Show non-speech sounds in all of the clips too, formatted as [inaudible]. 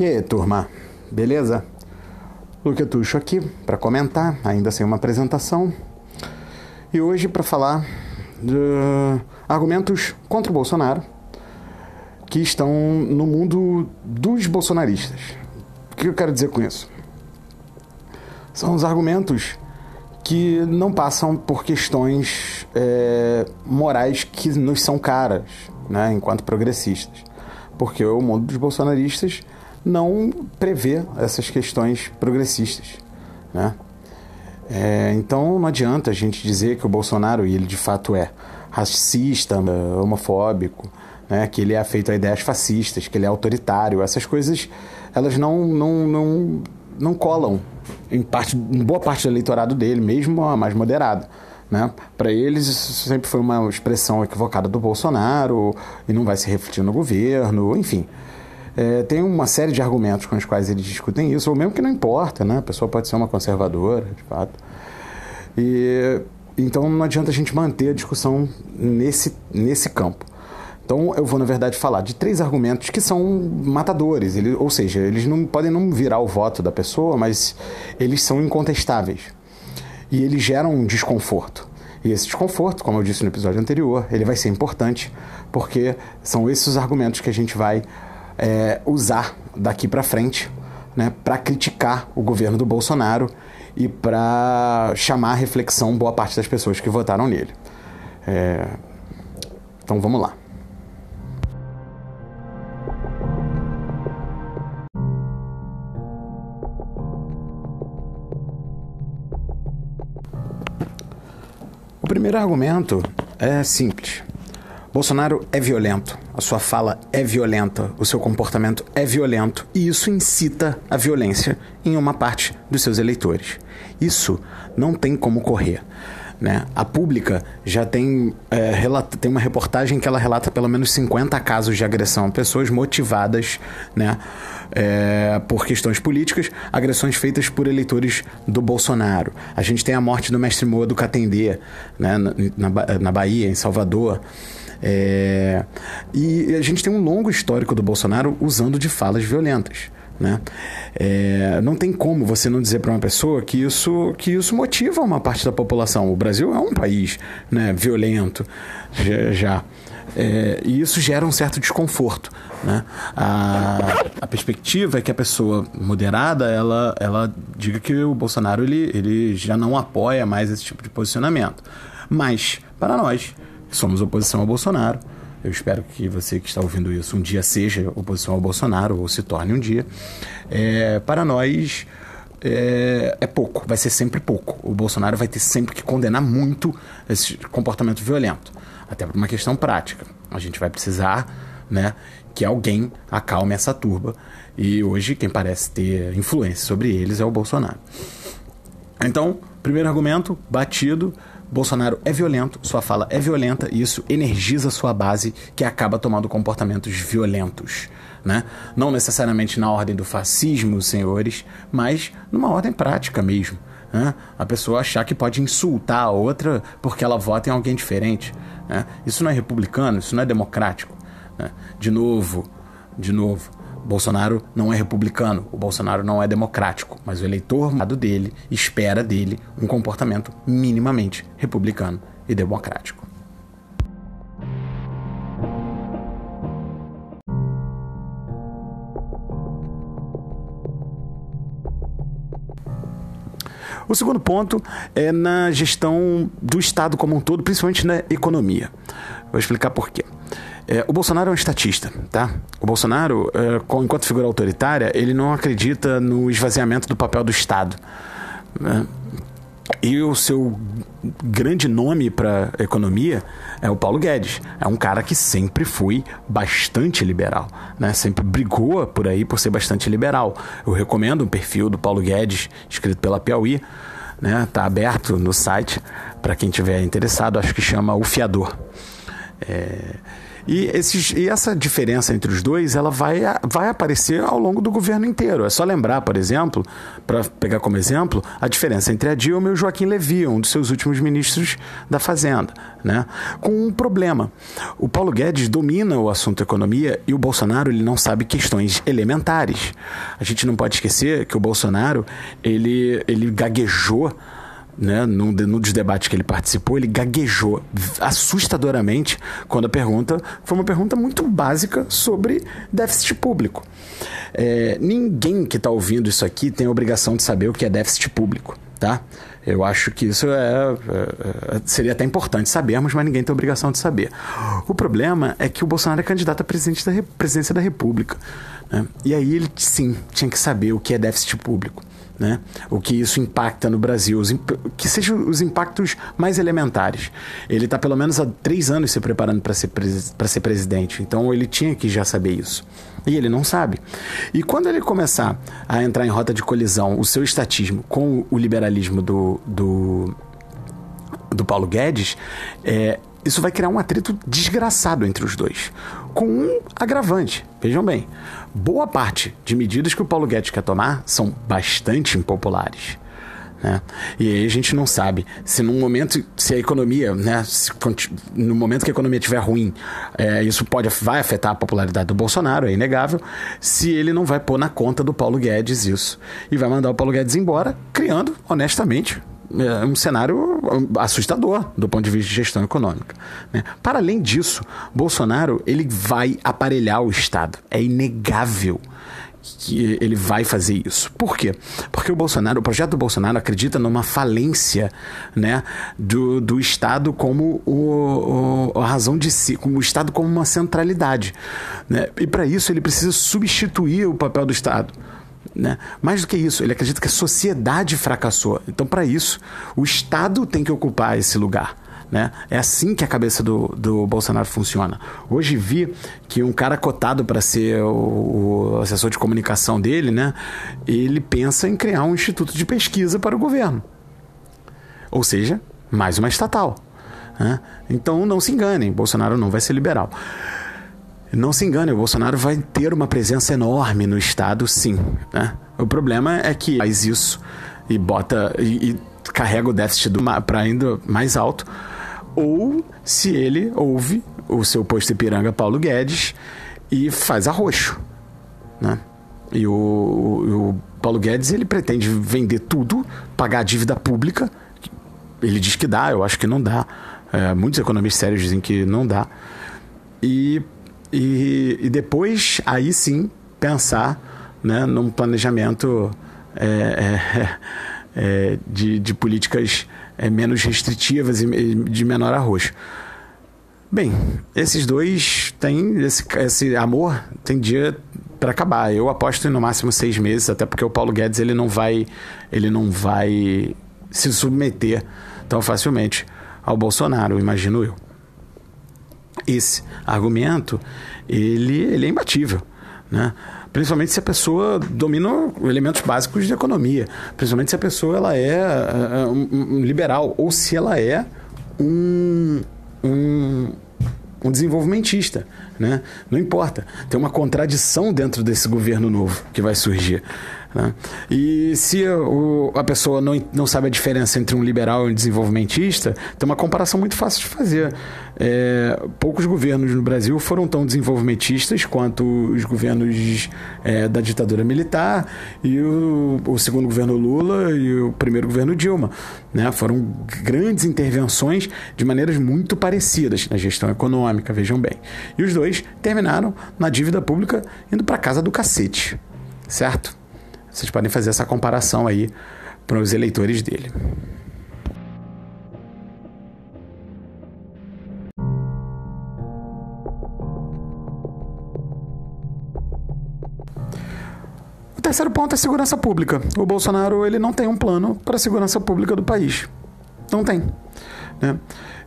E aí, turma, beleza? Luque Tuxo aqui para comentar, ainda sem uma apresentação. E hoje para falar de argumentos contra o Bolsonaro que estão no mundo dos bolsonaristas. O que eu quero dizer com isso? São os argumentos que não passam por questões é, morais que nos são caras, né, enquanto progressistas. Porque o mundo dos bolsonaristas não prevê essas questões progressistas. Né? É, então não adianta a gente dizer que o Bolsonaro, e ele de fato é racista, homofóbico, né? que ele é feito a ideias fascistas, que ele é autoritário, essas coisas elas não, não, não, não colam em, parte, em boa parte do eleitorado dele, mesmo a mais moderada. Né? Para eles, isso sempre foi uma expressão equivocada do Bolsonaro e não vai se refletir no governo, enfim. É, tem uma série de argumentos com os quais eles discutem isso, ou mesmo que não importa, né? A pessoa pode ser uma conservadora, de fato. E, então não adianta a gente manter a discussão nesse, nesse campo. Então eu vou, na verdade, falar de três argumentos que são matadores, ou seja, eles não podem não virar o voto da pessoa, mas eles são incontestáveis. E eles geram um desconforto. E esse desconforto, como eu disse no episódio anterior, ele vai ser importante, porque são esses os argumentos que a gente vai é, usar daqui para frente né, para criticar o governo do Bolsonaro e para chamar a reflexão boa parte das pessoas que votaram nele. É, então vamos lá. O primeiro argumento é simples. Bolsonaro é violento, a sua fala é violenta, o seu comportamento é violento e isso incita a violência em uma parte dos seus eleitores. Isso não tem como correr. Né? A pública já tem, é, relata, tem uma reportagem que ela relata pelo menos 50 casos de agressão, pessoas motivadas né, é, por questões políticas, agressões feitas por eleitores do Bolsonaro. A gente tem a morte do mestre Moa do Catendê, né, na, na, na Bahia, em Salvador. É, e a gente tem um longo histórico do Bolsonaro usando de falas violentas. Né? É, não tem como você não dizer para uma pessoa que isso, que isso motiva uma parte da população. O Brasil é um país né, violento já. já. É, e isso gera um certo desconforto. Né? A, a perspectiva é que a pessoa moderada ela, ela diga que o Bolsonaro ele, ele já não apoia mais esse tipo de posicionamento. Mas, para nós, somos oposição ao Bolsonaro. Eu espero que você que está ouvindo isso um dia seja oposição ao Bolsonaro ou se torne um dia. É, para nós é, é, pouco, vai ser sempre pouco. O Bolsonaro vai ter sempre que condenar muito esse comportamento violento, até por uma questão prática. A gente vai precisar, né, que alguém acalme essa turba. E hoje quem parece ter influência sobre eles é o Bolsonaro. Então, primeiro argumento batido. Bolsonaro é violento, sua fala é violenta e isso energiza sua base que acaba tomando comportamentos violentos. Né? Não necessariamente na ordem do fascismo, senhores, mas numa ordem prática mesmo. Né? A pessoa achar que pode insultar a outra porque ela vota em alguém diferente. Né? Isso não é republicano, isso não é democrático. Né? De novo, de novo, Bolsonaro não é republicano, o Bolsonaro não é democrático, mas o eleitor dele espera dele um comportamento minimamente republicano e democrático. O segundo ponto é na gestão do Estado como um todo, principalmente na economia. Vou explicar por quê. É, o Bolsonaro é um estatista, tá? O Bolsonaro, é, enquanto figura autoritária, ele não acredita no esvaziamento do papel do Estado. Né? E o seu grande nome para economia é o Paulo Guedes. É um cara que sempre foi bastante liberal, né? Sempre brigou por aí por ser bastante liberal. Eu recomendo o perfil do Paulo Guedes, escrito pela Piauí, né? Tá aberto no site para quem tiver interessado. Acho que chama O Fiador. É... E, esses, e essa diferença entre os dois, ela vai, vai aparecer ao longo do governo inteiro. É só lembrar, por exemplo, para pegar como exemplo, a diferença entre a Dilma e o Joaquim Levy, um dos seus últimos ministros da Fazenda, né? Com um problema. O Paulo Guedes domina o assunto economia e o Bolsonaro ele não sabe questões elementares. A gente não pode esquecer que o Bolsonaro ele, ele gaguejou né, num, num dos debates que ele participou, ele gaguejou assustadoramente quando a pergunta foi uma pergunta muito básica sobre déficit público. É, ninguém que está ouvindo isso aqui tem a obrigação de saber o que é déficit público, tá? Eu acho que isso é, é, é seria até importante sabermos, mas ninguém tem obrigação de saber. O problema é que o Bolsonaro é candidato da presidência da República. Né? E aí ele, sim, tinha que saber o que é déficit público né? o que isso impacta no Brasil, os que sejam os impactos mais elementares. Ele está pelo menos há três anos se preparando para ser, para ser presidente, então ele tinha que já saber isso. E ele não sabe. E quando ele começar a entrar em rota de colisão, o seu estatismo com o liberalismo do, do, do Paulo Guedes, é, isso vai criar um atrito desgraçado entre os dois. Com um agravante. Vejam bem, boa parte de medidas que o Paulo Guedes quer tomar são bastante impopulares. Né? E aí a gente não sabe se no momento, se a economia, né, se, no momento que a economia estiver ruim, é, isso pode, vai afetar a popularidade do Bolsonaro, é inegável, se ele não vai pôr na conta do Paulo Guedes isso. E vai mandar o Paulo Guedes embora, criando, honestamente, é um cenário assustador do ponto de vista de gestão econômica. Né? Para além disso, Bolsonaro ele vai aparelhar o Estado. É inegável que ele vai fazer isso. Por quê? Porque o Bolsonaro, o projeto do Bolsonaro acredita numa falência né, do, do Estado como o, o a razão de si, como o Estado como uma centralidade. Né? E para isso ele precisa substituir o papel do Estado. Né? Mais do que isso, ele acredita que a sociedade fracassou. Então, para isso, o Estado tem que ocupar esse lugar. Né? É assim que a cabeça do, do Bolsonaro funciona. Hoje vi que um cara cotado para ser o, o, assessor de comunicação dele, né? ele pensa em criar um instituto de pesquisa para o governo. Ou seja, mais uma estatal. Né? Então não se enganem, Bolsonaro não vai ser liberal. Não se engane, o Bolsonaro vai ter uma presença enorme no Estado, sim. Né? O problema é que faz isso e bota e, e carrega o déficit para ainda mais alto, ou se ele ouve o seu posto Ipiranga Paulo Guedes e faz arroxo. Né? E o, o, Paulo Guedes ele pretende vender tudo, pagar a dívida pública. Ele diz que dá, eu acho que não dá. É, muitos economistas sérios dizem que não dá. E e, e depois, aí sim, pensar né, num planejamento é, é, [laughs] é, de, de, políticas é, menos restritivas e de menor arroz. Bem, esses dois têm esse, esse amor tem dia para acabar. Eu aposto em no máximo seis meses, até porque o Paulo Guedes ele não vai ele não vai se submeter tão facilmente ao Bolsonaro, imagino eu esse argumento ele, ele é imbatível. Né? Principalmente se a pessoa domina elementos básicos de economia. Principalmente se a pessoa ela é uh, um, liberal ou se ela é um, um, um desenvolvimentista. Né? Não importa. Tem uma contradição dentro desse governo novo que vai surgir. Né? E se o, a pessoa não, não sabe a diferença entre um liberal e um desenvolvimentista, tem uma comparação muito fácil de fazer. É, poucos governos no Brasil foram tão desenvolvimentistas quanto os governos é, da ditadura militar e o, o, segundo governo Lula e o primeiro governo Dilma. Né? Foram grandes intervenções de maneiras muito parecidas na gestão econômica, vejam bem. E os dois terminaram na dívida pública indo para casa do cacete, certo? Vocês podem fazer essa comparação aí para os eleitores dele. O terceiro ponto é segurança pública. O Bolsonaro ele não tem um plano para a segurança pública do país. Não tem. Né?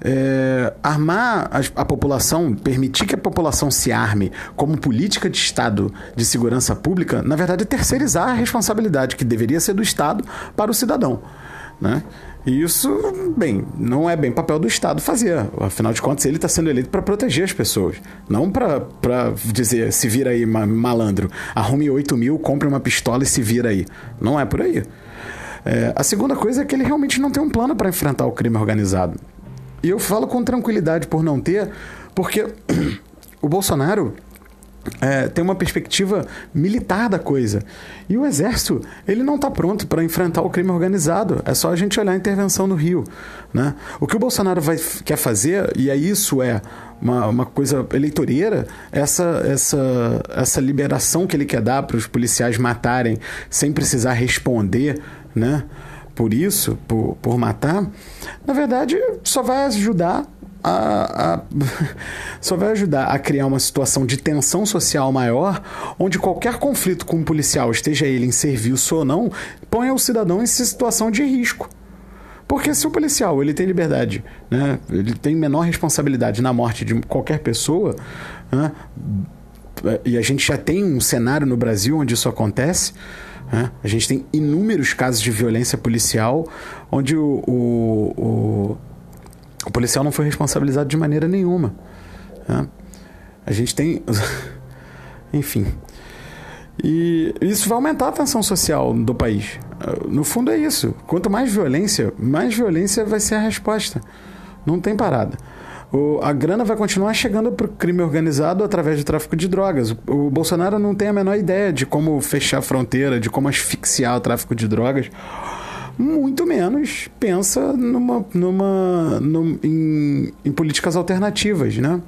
É, armar a, a, população, permitir que a população se arme como política de Estado de segurança pública, na verdade, é terceirizar a responsabilidade que deveria ser do Estado para o cidadão. Né? E isso, bem, não é bem papel do Estado fazer. Afinal de contas, ele está sendo eleito para proteger as pessoas. Não para dizer, se vira aí, malandro, arrume 8 mil, compre uma pistola e se vira aí. Não é por aí. É, a segunda coisa é que ele realmente não tem um plano para enfrentar o crime organizado. E eu falo com tranquilidade por não ter, porque [clears throat] o Bolsonaro é, tem uma perspectiva militar da coisa. E o exército, ele não está pronto para enfrentar o crime organizado. É só a gente olhar a intervenção no Rio. Né? O que o Bolsonaro vai, quer fazer, e aí isso é uma, uma coisa eleitoreira, essa, essa, essa liberação que ele quer dar para os policiais matarem sem precisar responder, né? Por isso, por, por matar, na verdade, só vai ajudar a, a, [laughs] só vai ajudar a criar uma situação de tensão social maior, onde qualquer conflito com um policial, esteja ele em serviço ou não, põe o cidadão em situação de risco. Porque se o policial ele tem liberdade, né, ele tem menor responsabilidade na morte de qualquer pessoa, né, e a gente já tem um cenário no Brasil onde isso acontece, né, a gente tem inúmeros casos de violência policial onde o, o, o o policial não foi responsabilizado de maneira nenhuma. Né? A gente tem. [laughs] Enfim. E isso vai aumentar a tensão social do país. No fundo é isso. Quanto mais violência, mais violência vai ser a resposta. Não tem parada. O, a grana vai continuar chegando para o crime organizado através do tráfico de drogas. O, o, Bolsonaro não tem a menor ideia de como fechar a fronteira, de como asfixiar o tráfico de drogas muito menos pensa numa, numa, num, em, em políticas alternativas, né?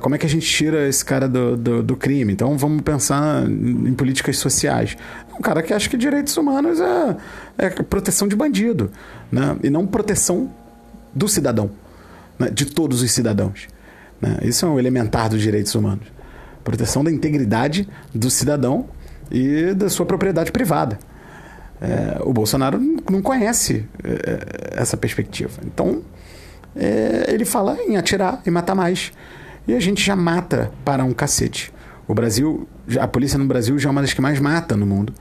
como é que a gente tira esse cara do, do, do, crime? Então vamos pensar em políticas sociais. Um cara que acha que direitos humanos é, é proteção de bandido, né? e não proteção do cidadão, né? de todos os cidadãos. Né? Isso é um elementar dos direitos humanos. Proteção da integridade do cidadão e da sua propriedade privada. É, o Bolsonaro não conhece é, essa perspectiva. Então, é, ele fala em atirar e matar mais. E a gente já mata para um cacete. O Brasil, a polícia no Brasil já é uma das que mais mata no mundo.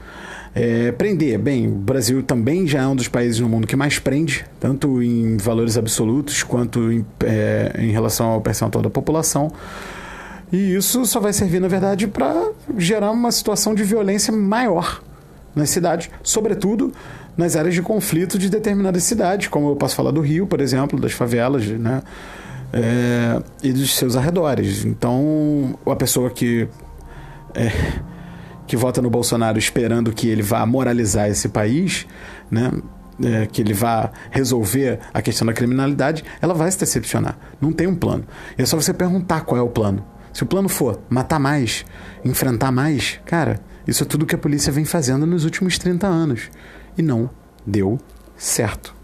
É, prender, bem, o Brasil também já é um dos países no mundo que mais prende, tanto em valores absolutos quanto em, é, em relação ao percentual da população. E isso só vai servir, na verdade, para gerar uma situação de violência maior nas cidades, sobretudo nas áreas de conflito de determinadas cidades, como eu posso falar do Rio, por exemplo, das favelas, né? É, e dos seus arredores. Então, a pessoa que é, que vota no Bolsonaro esperando que ele vá moralizar esse país, né? É, que ele vá resolver a questão da criminalidade, ela vai se decepcionar. Não tem um plano. É só você perguntar qual é o plano. Se o plano for matar mais, enfrentar mais, cara, isso é tudo que a polícia vem fazendo nos últimos 30 anos. E não deu certo.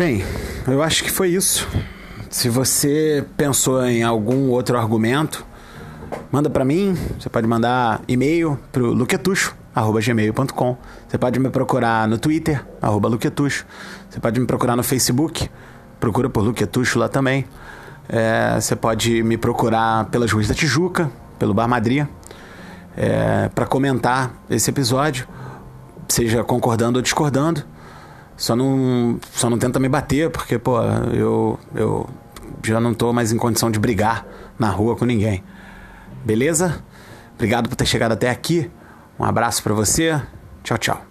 Bem, eu acho que foi isso. Se você pensou em algum outro argumento, manda para mim. Você pode mandar e-mail pro luquetucho gmail.com. Você pode me procurar no Twitter, Luquetucho. Você pode me procurar no Facebook, procura por Luquetucho lá também. É, você pode me procurar pelas ruas da Tijuca, pelo Bar Madria, é, para comentar esse episódio, seja concordando ou discordando. Só não, só não tenta me bater, porque, pô, eu, eu já não tô mais em condição de brigar na rua com ninguém. Beleza? Obrigado por ter chegado até aqui. Um abraço para você. Tchau, tchau.